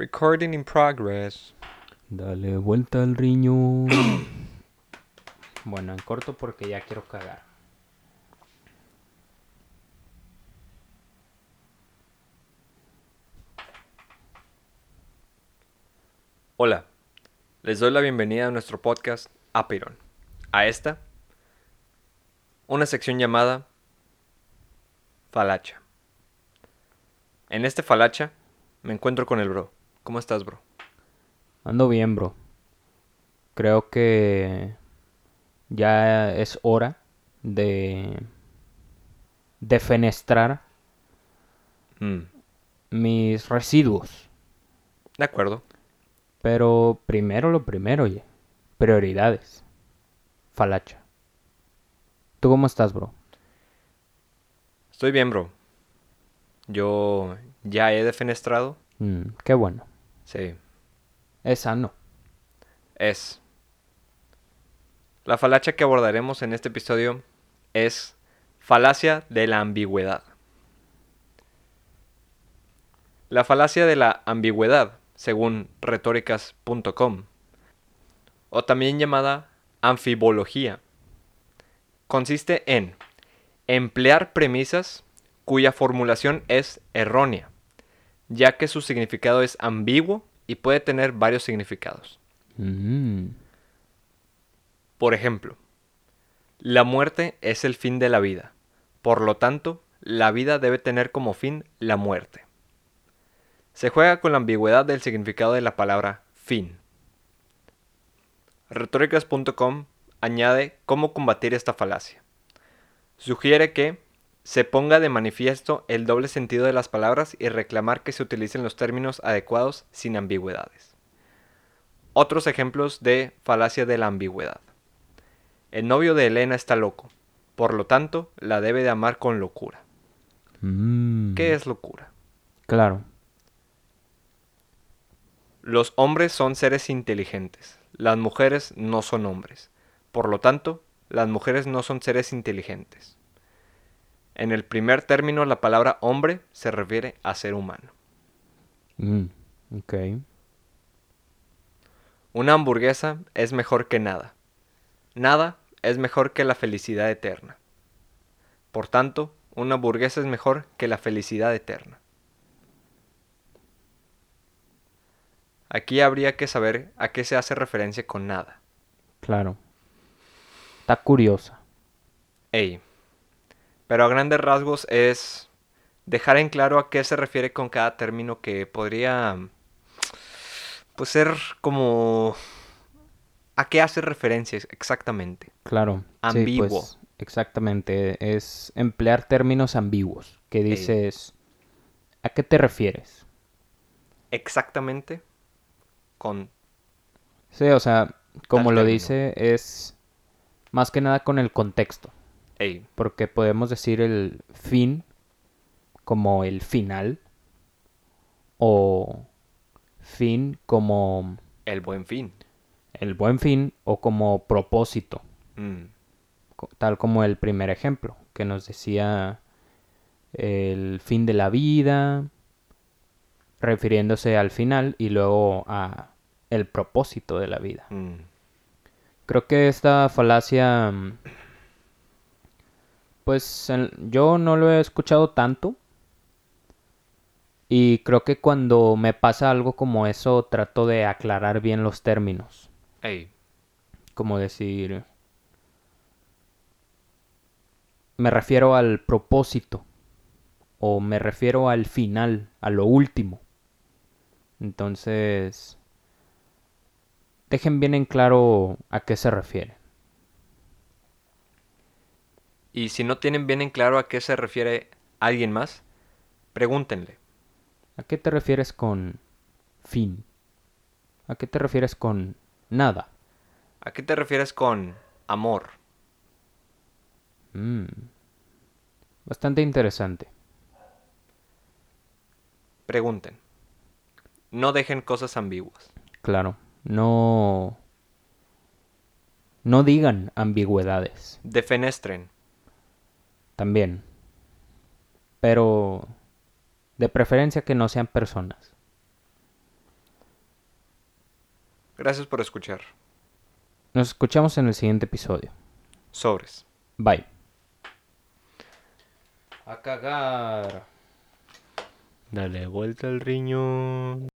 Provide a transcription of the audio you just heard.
Recording in progress. Dale vuelta al riñón. bueno, en corto porque ya quiero cagar. Hola, les doy la bienvenida a nuestro podcast Apiron. A esta, una sección llamada Falacha. En este Falacha me encuentro con el bro. ¿Cómo estás, bro? Ando bien, bro. Creo que ya es hora de defenestrar Mm, mis residuos. de acuerdo. Pero primero lo primero, oye. Prioridades. Falacha. ¿Tú cómo estás, bro? Estoy bien, bro. Yo ya he defenestrado. Mm, qué bueno. Sí, Es sano. es. La falacha que abordaremos en este episodio es falacia de la ambigüedad. La falacia de la ambigüedad, según retóricas.com, o también llamada anfibología, consiste en emplear premisas cuya formulación es errónea, ya que su significado es ambiguo y puede tener varios significados. Mm, Por ejemplo, la muerte es el fin de la vida. Por lo tanto, la vida debe tener como fin la muerte. Se juega con la ambigüedad del significado de la palabra fin. Retóricas.com añade cómo combatir esta falacia. Sugiere que se ponga de manifiesto el doble sentido de las palabras y reclamar que se utilicen los términos adecuados sin ambigüedades. Otros ejemplos de falacia de la ambigüedad. El novio de Elena está loco, por lo tanto, la debe de amar con locura. mm, ¿Qué es locura? Claro. Los hombres son seres inteligentes, las mujeres no son hombres. Por lo tanto, las mujeres no son seres inteligentes. En el primer término, la palabra hombre se refiere a ser humano. Mm, ok. Una hamburguesa es mejor que nada. Nada es mejor que la felicidad eterna. Por tanto, una hamburguesa es mejor que la felicidad eterna. Aquí habría que saber a qué se hace referencia con nada. Claro. Está curiosa. Ey. Pero a grandes rasgos es dejar en claro a qué se refiere con cada término que podría pues ser como a qué hace referencia exactamente. Claro. sí, Ambiguo. pues, exactamente. Es emplear términos ambiguos. Que dices. ¿A qué te refieres? Exactamente con Sí, o sea, como lo término. dice, es más que nada con el contexto. Ey, Porque podemos decir el fin como el final. O fin como el buen fin. el buen fin o como propósito. Mm, tal como el primer ejemplo, que nos decía el fin de la vida, refiriéndose al final y luego a el propósito de la vida. mm. Creo que esta falacia, mm, pues en- yo no lo he escuchado tanto y creo que cuando me pasa algo como eso trato de aclarar bien los términos, Ey, como decir, me refiero al propósito o me refiero al final, a lo último. Entonces, dejen bien en claro a qué se refiere. Y si no tienen bien en claro a qué se refiere alguien más, pregúntenle. ¿A qué te refieres con fin? ¿A qué te refieres con nada? ¿A qué te refieres con amor? Mm. Bastante interesante. Pregunten. No dejen cosas ambiguas. Claro, no... No digan ambigüedades. Defenestren. También. Pero de preferencia que no sean personas. Gracias por escuchar. Nos escuchamos en el siguiente episodio. Sobres. Bye. A cagar. Dale vuelta al riñón.